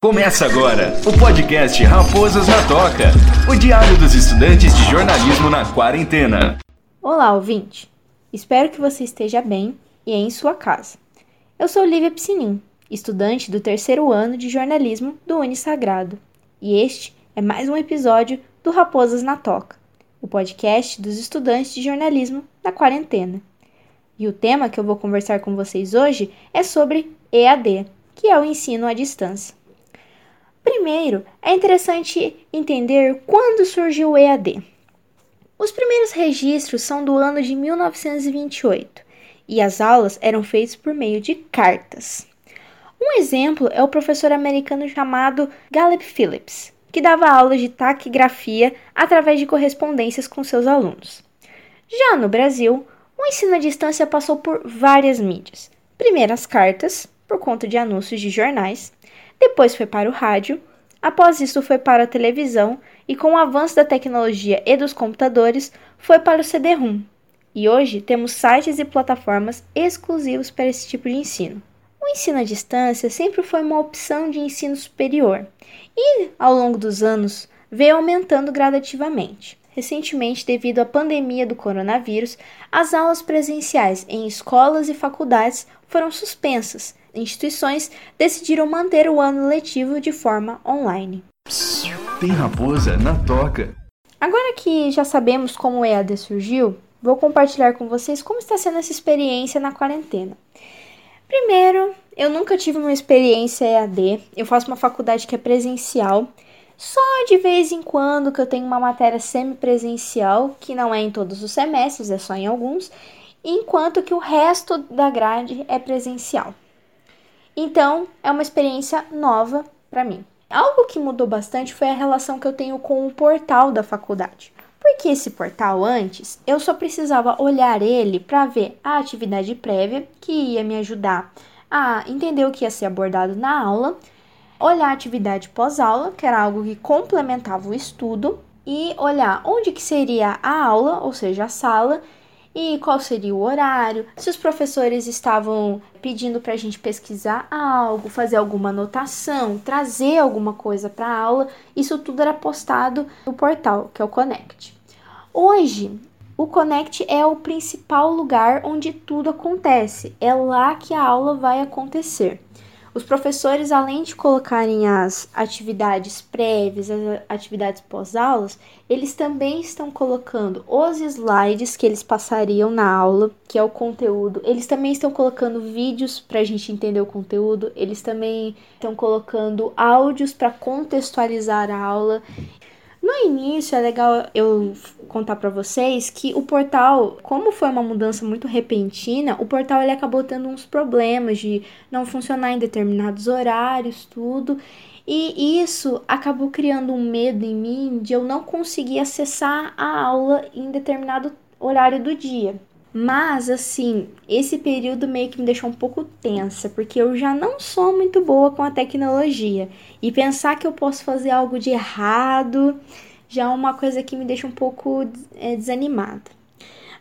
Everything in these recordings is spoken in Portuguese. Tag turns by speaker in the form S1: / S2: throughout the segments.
S1: Começa agora o podcast Raposas na Toca, o diário dos estudantes de jornalismo na quarentena.
S2: Olá, ouvinte. Espero que você esteja bem e em sua casa. Eu sou Lívia Piscinin, estudante do terceiro ano de jornalismo do Unisagrado, e este é mais um episódio do Raposas na Toca, o podcast dos estudantes de jornalismo na quarentena. E o tema que eu vou conversar com vocês hoje é sobre EAD, que é o ensino à distância. Primeiro, é interessante entender quando surgiu o EAD. Os primeiros registros são do ano de 1928 e as aulas eram feitas por meio de cartas. Um exemplo é o professor americano chamado Gallup Phillips, que dava aulas de taquigrafia através de correspondências com seus alunos. Já no Brasil, o ensino à distância passou por várias mídias. Primeiro as cartas, por conta de anúncios de jornais, depois foi para o rádio, após isso foi para a televisão e com o avanço da tecnologia e dos computadores foi para o CD-ROM. E hoje temos sites e plataformas exclusivos para esse tipo de ensino. O ensino à distância sempre foi uma opção de ensino superior e, ao longo dos anos, veio aumentando gradativamente. Recentemente, devido à pandemia do coronavírus, as aulas presenciais em escolas e faculdades foram suspensas instituições decidiram manter o ano letivo de forma online.
S1: Tem raposa na toca.
S2: Agora que já sabemos como o EAD surgiu, vou compartilhar com vocês como está sendo essa experiência na quarentena. Primeiro, eu nunca tive uma experiência EAD, eu faço uma faculdade que é presencial. Só de vez em quando que eu tenho uma matéria semipresencial, que não é em todos os semestres, é só em alguns, enquanto que o resto da grade é presencial. Então, é uma experiência nova para mim. Algo que mudou bastante foi a relação que eu tenho com o portal da faculdade. Porque esse portal antes, eu só precisava olhar ele para ver a atividade prévia, que ia me ajudar a entender o que ia ser abordado na aula, olhar a atividade pós-aula, que era algo que complementava o estudo, e olhar onde que seria a aula, ou seja, a sala, e qual seria o horário, se os professores estavam pedindo para a gente pesquisar algo, fazer alguma anotação, trazer alguma coisa para a aula, isso tudo era postado no portal, que é o Connect. Hoje, o Connect é o principal lugar onde tudo acontece, é lá que a aula vai acontecer. Os professores, além de colocarem as atividades prévias, as atividades pós-aulas, eles também estão colocando os slides que eles passariam na aula, que é o conteúdo. Eles também estão colocando vídeos para a gente entender o conteúdo. Eles também estão colocando áudios para contextualizar a aula. No início é legal eu contar para vocês que o portal, como foi uma mudança muito repentina, o portal ele acabou tendo uns problemas de não funcionar em determinados horários, tudo. E isso acabou criando um medo em mim de eu não conseguir acessar a aula em determinado horário do dia. Mas, assim, esse período meio que me deixou um pouco tensa, porque eu já não sou muito boa com a tecnologia. E pensar que eu posso fazer algo de errado já é uma coisa que me deixa um pouco é, desanimada.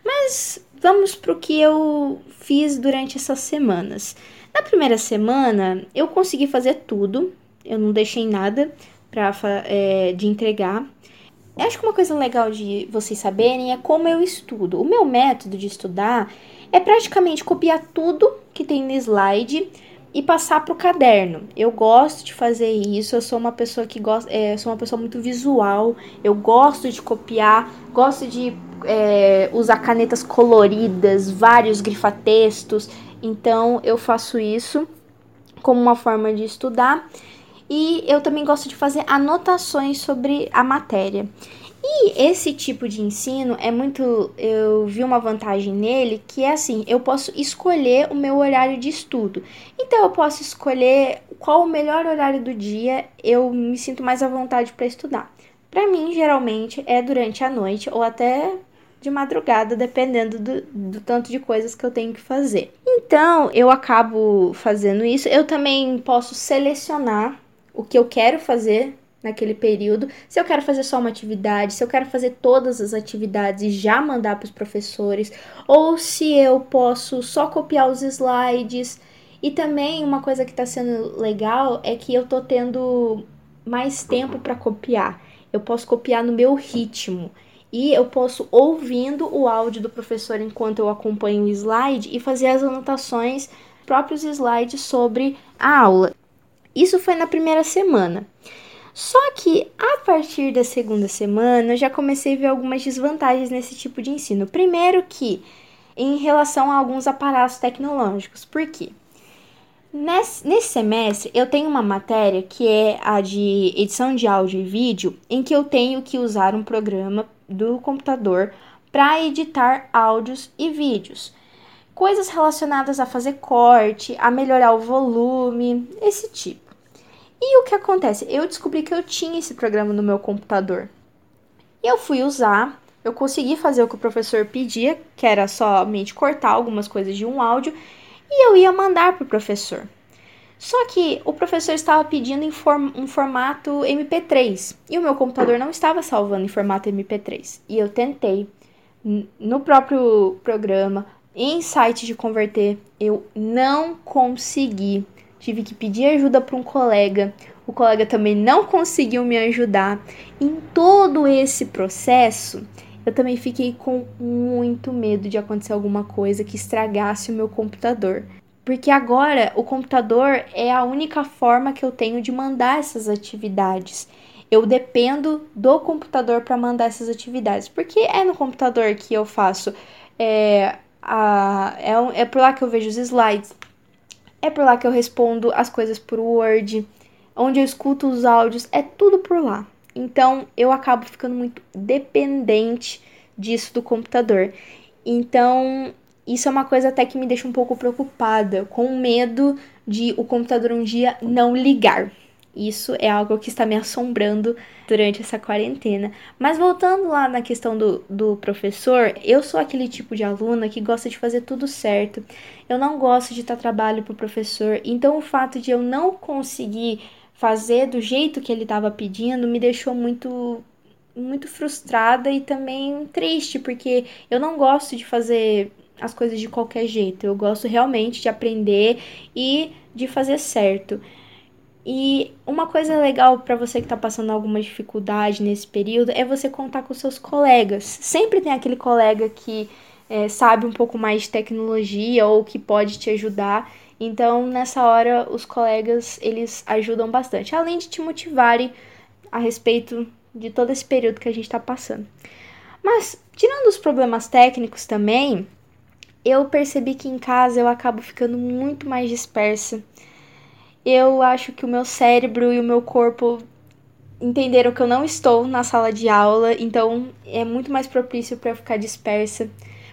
S2: Mas vamos para o que eu fiz durante essas semanas. Na primeira semana, eu consegui fazer tudo, eu não deixei nada pra, é, de entregar. Eu acho que uma coisa legal de vocês saberem é como eu estudo. O meu método de estudar é praticamente copiar tudo que tem no slide e passar para o caderno. Eu gosto de fazer isso, eu sou uma pessoa que gosta, é, sou uma pessoa muito visual, eu gosto de copiar, gosto de é, usar canetas coloridas, vários grifatextos, então eu faço isso como uma forma de estudar. E eu também gosto de fazer anotações sobre a matéria. E esse tipo de ensino é muito. Eu vi uma vantagem nele que é assim: eu posso escolher o meu horário de estudo. Então eu posso escolher qual o melhor horário do dia eu me sinto mais à vontade para estudar. Para mim, geralmente é durante a noite ou até de madrugada, dependendo do, do, tanto de coisas que eu tenho que fazer. Então, eu acabo fazendo isso. Eu também posso selecionar o que eu quero fazer naquele período, se eu quero fazer só uma atividade, se eu quero fazer todas as atividades e já mandar para os professores, ou se eu posso só copiar os slides E também uma coisa que está sendo legal é que eu tô tendo mais tempo para copiar. Eu posso copiar no meu ritmo. E eu posso ouvindo o áudio do professor enquanto eu acompanho o slide e fazer as anotações próprios slides sobre a aula. Isso foi na primeira semana. Só que a partir da segunda semana eu já comecei a ver algumas desvantagens nesse tipo de ensino. Primeiro que em relação a alguns aparatos tecnológicos. Por quê? Nesse, nesse semestre, eu tenho uma matéria que é a de edição de áudio e vídeo, em que eu tenho que usar um programa do computador para editar áudios e vídeos. Coisas relacionadas a fazer corte, a melhorar o volume, esse tipo. E o que acontece? Eu descobri que eu tinha esse programa no meu computador. E eu fui usar, eu consegui fazer o que o professor pedia, que era somente cortar algumas coisas de um áudio e eu ia mandar para o professor. Só que o professor estava pedindo em um formato MP3 e o meu computador não estava salvando em formato MP3. E eu tentei no próprio programa, em site de converter, eu não consegui. Tive que pedir ajuda para um colega. O colega também não conseguiu me ajudar. Em todo esse processo, eu também fiquei com muito medo de acontecer alguma coisa que estragasse o meu computador. Porque agora o computador é a única forma que eu tenho de mandar essas atividades. Eu dependo do computador para mandar essas atividades. Porque é no computador que eu faço. É, a, é, é por lá que eu vejo os slides. É por lá que eu respondo as coisas por Word. Onde eu escuto os áudios. É tudo por lá. Então eu acabo ficando muito dependente disso do computador. Então, isso é uma coisa até que me deixa um pouco preocupada, com medo de o computador um dia não ligar. Isso é algo que está me assombrando durante essa quarentena. Mas voltando lá na questão do, do professor, eu sou aquele tipo de aluna que gosta de fazer tudo certo. Eu não gosto de dar trabalho para o professor. Então, o fato de eu não conseguir fazer do jeito que ele estava pedindo me deixou muito muito frustrada e também triste, porque eu não gosto de fazer as coisas de qualquer jeito. Eu gosto realmente de aprender e de fazer certo. E uma coisa legal para você que está passando alguma dificuldade nesse período é você contar com seus colegas. Sempre tem aquele colega que é, sabe um pouco mais de tecnologia ou que pode te ajudar. Então, nessa hora, os colegas, eles ajudam bastante, além de te motivarem a respeito de todo esse período que a gente está passando. Mas, tirando os problemas técnicos também, eu percebi que em casa eu acabo ficando muito mais dispersa. Eu acho que o meu cérebro e o meu corpo entenderam que eu não estou na sala de aula, então é muito mais propício para eu ficar dispersa.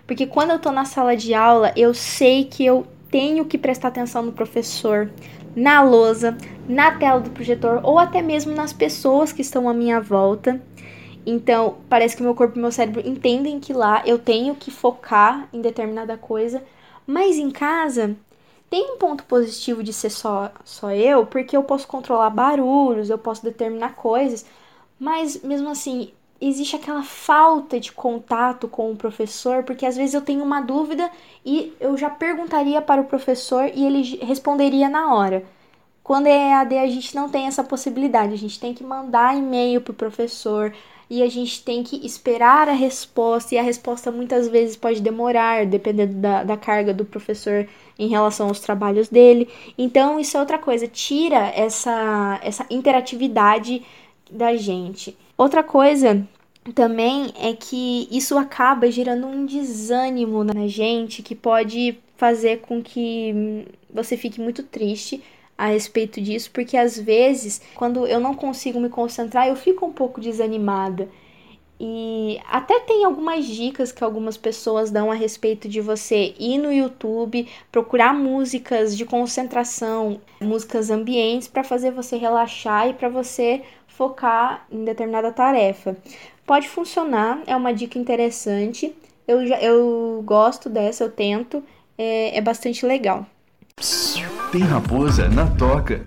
S2: Porque quando eu tô na sala de aula, eu sei que eu tenho que prestar atenção no professor, na lousa, na tela do projetor ou até mesmo nas pessoas que estão à minha volta. Então, parece que meu corpo e meu cérebro entendem que lá eu tenho que focar em determinada coisa, mas em casa tem um ponto positivo de ser só, só eu, porque eu posso controlar barulhos, eu posso determinar coisas, mas mesmo assim, existe aquela falta de contato com o professor, porque às vezes eu tenho uma dúvida e eu já perguntaria para o professor e ele responderia na hora. Quando é EAD, a gente não tem essa possibilidade, a gente tem que mandar e-mail para o professor e a gente tem que esperar a resposta, e a resposta muitas vezes pode demorar, dependendo da, da carga do professor em relação aos trabalhos dele. Então, isso é outra coisa, tira essa, essa interatividade da gente. Outra coisa também é que isso acaba gerando um desânimo na gente que pode fazer com que você fique muito triste a respeito disso, porque às vezes, quando eu não consigo me concentrar, eu fico um pouco desanimada. E até tem algumas dicas que algumas pessoas dão a respeito de você ir no YouTube, procurar músicas de concentração, músicas ambientes para fazer você relaxar e para você focar em determinada tarefa. Pode funcionar, é uma dica interessante. Eu, já, eu gosto dessa, eu tento, é, é bastante legal.
S1: Tem raposa na toca.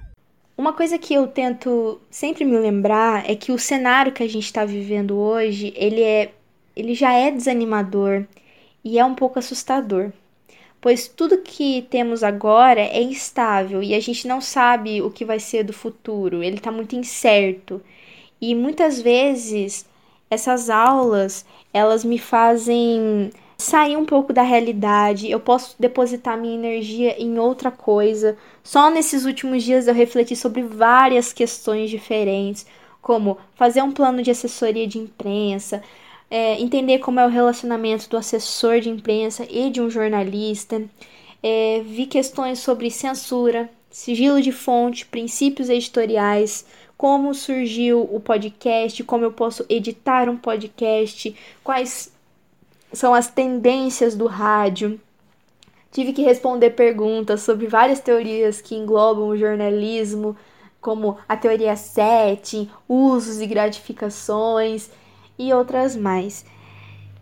S2: Uma coisa que eu tento sempre me lembrar é que o cenário que a gente está vivendo hoje, ele é, ele já é desanimador e é um pouco assustador. pois tudo que temos agora é instável e a gente não sabe o que vai ser do futuro, ele está muito incerto. E muitas vezes essas aulas, elas me fazem sair um pouco da realidade, eu posso depositar minha energia em outra coisa. Só nesses últimos dias eu refleti sobre várias questões diferentes, como fazer um plano de assessoria de imprensa, é, entender como é o relacionamento do assessor de imprensa e de um jornalista. É, vi questões sobre censura, sigilo de fonte, princípios editoriais, como surgiu o podcast, como eu posso editar um podcast, quais são as tendências do rádio. Tive que responder perguntas sobre várias teorias que englobam o jornalismo, como a teoria setting, usos e gratificações e outras mais.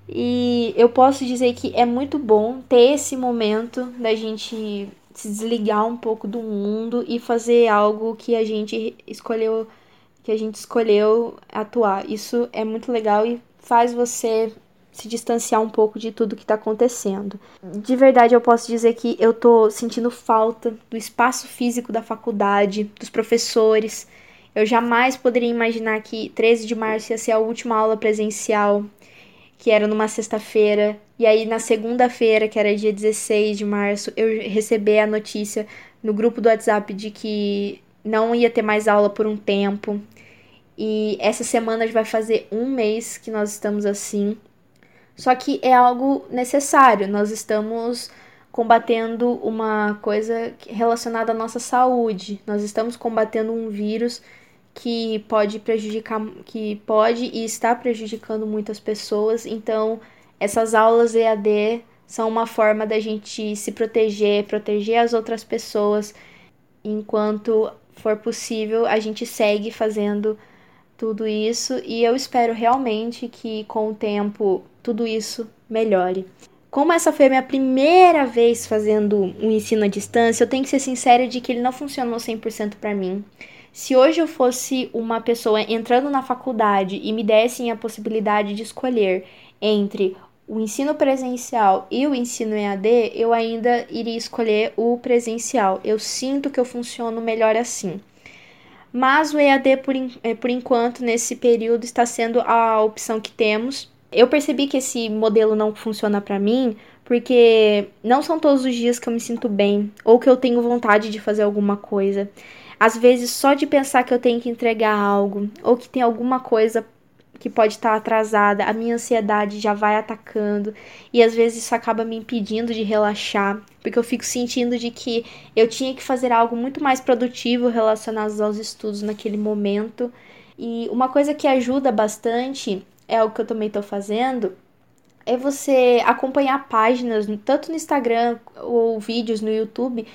S2: E eu posso dizer que é muito bom ter esse momento da gente se desligar um pouco do mundo e fazer algo que a gente escolheu que a gente escolheu atuar. Isso é muito legal e faz você se distanciar um pouco de tudo que está acontecendo. De verdade, eu posso dizer que eu tô sentindo falta do espaço físico da faculdade, dos professores. Eu jamais poderia imaginar que 13 de março ia ser a última aula presencial, que era numa sexta-feira. E aí, na segunda-feira, que era dia 16 de março, eu recebi a notícia no grupo do WhatsApp de que não ia ter mais aula por um tempo. E essa semana vai fazer um mês que nós estamos assim. Só que é algo necessário. Nós estamos combatendo uma coisa relacionada à nossa saúde. Nós estamos combatendo um vírus que pode prejudicar, que pode e está prejudicando muitas pessoas. Então, essas aulas EAD são uma forma da gente se proteger, proteger as outras pessoas. Enquanto for possível, a gente segue fazendo tudo isso e eu espero realmente que com o tempo tudo isso melhore. Como essa foi a minha primeira vez fazendo um ensino à distância, eu tenho que ser sincera de que ele não funcionou 100% para mim. Se hoje eu fosse uma pessoa entrando na faculdade e me dessem a possibilidade de escolher entre o ensino presencial e o ensino EAD, eu ainda iria escolher o presencial. Eu sinto que eu funciono melhor assim. Mas o EAD, por, eh, por enquanto, nesse período, está sendo a opção que temos eu percebi que esse modelo não funciona para mim porque não são todos os dias que eu me sinto bem ou que eu tenho vontade de fazer alguma coisa. Às vezes, só de pensar que eu tenho que entregar algo ou que tem alguma coisa que pode estar atrasada, a minha ansiedade já vai atacando e às vezes isso acaba me impedindo de relaxar, porque eu fico sentindo de que eu tinha que fazer algo muito mais produtivo relacionado aos estudos naquele momento. E uma coisa que ajuda bastante é o que eu também estou fazendo, é você acompanhar páginas, tanto no Instagram ou vídeos no YouTube,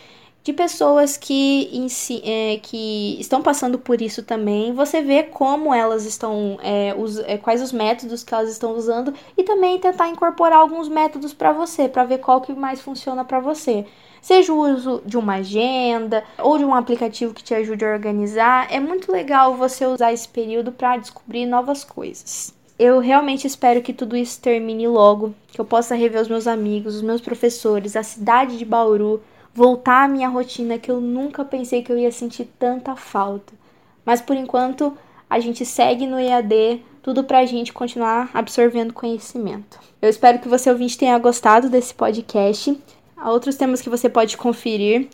S2: de pessoas que, si, é, que estão passando por isso também. Você vê como elas estão, é, é, quais os métodos que elas estão usando e também tentar incorporar alguns métodos para você, para ver qual que mais funciona para você. Seja o uso de uma agenda ou de um aplicativo que te ajude a organizar, é muito legal você usar esse período para descobrir novas coisas. Eu realmente espero que tudo isso termine logo, que eu possa rever os meus amigos, os meus professores, a cidade de Bauru, voltar à minha rotina que eu nunca pensei que eu ia sentir tanta falta. Mas por enquanto, a gente segue no EAD, tudo pra gente continuar absorvendo conhecimento. Eu espero que você ouvinte tenha gostado desse podcast. Há outros temas que você pode conferir.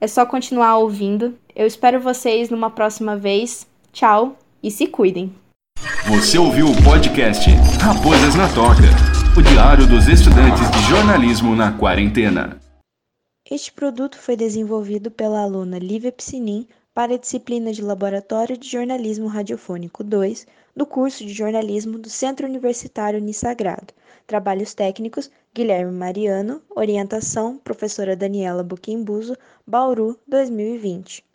S2: É só continuar ouvindo. Eu espero vocês numa próxima vez. Tchau e se cuidem!
S1: Você ouviu o podcast Raposas na Toca, o diário dos estudantes de jornalismo na quarentena.
S3: Este produto foi desenvolvido pela aluna Lívia Piscinin para a disciplina de Laboratório de Jornalismo Radiofônico 2 do curso de jornalismo do Centro Universitário Unisagrado. Trabalhos técnicos: Guilherme Mariano, orientação: professora Daniela Buquembuso, Bauru, 2020.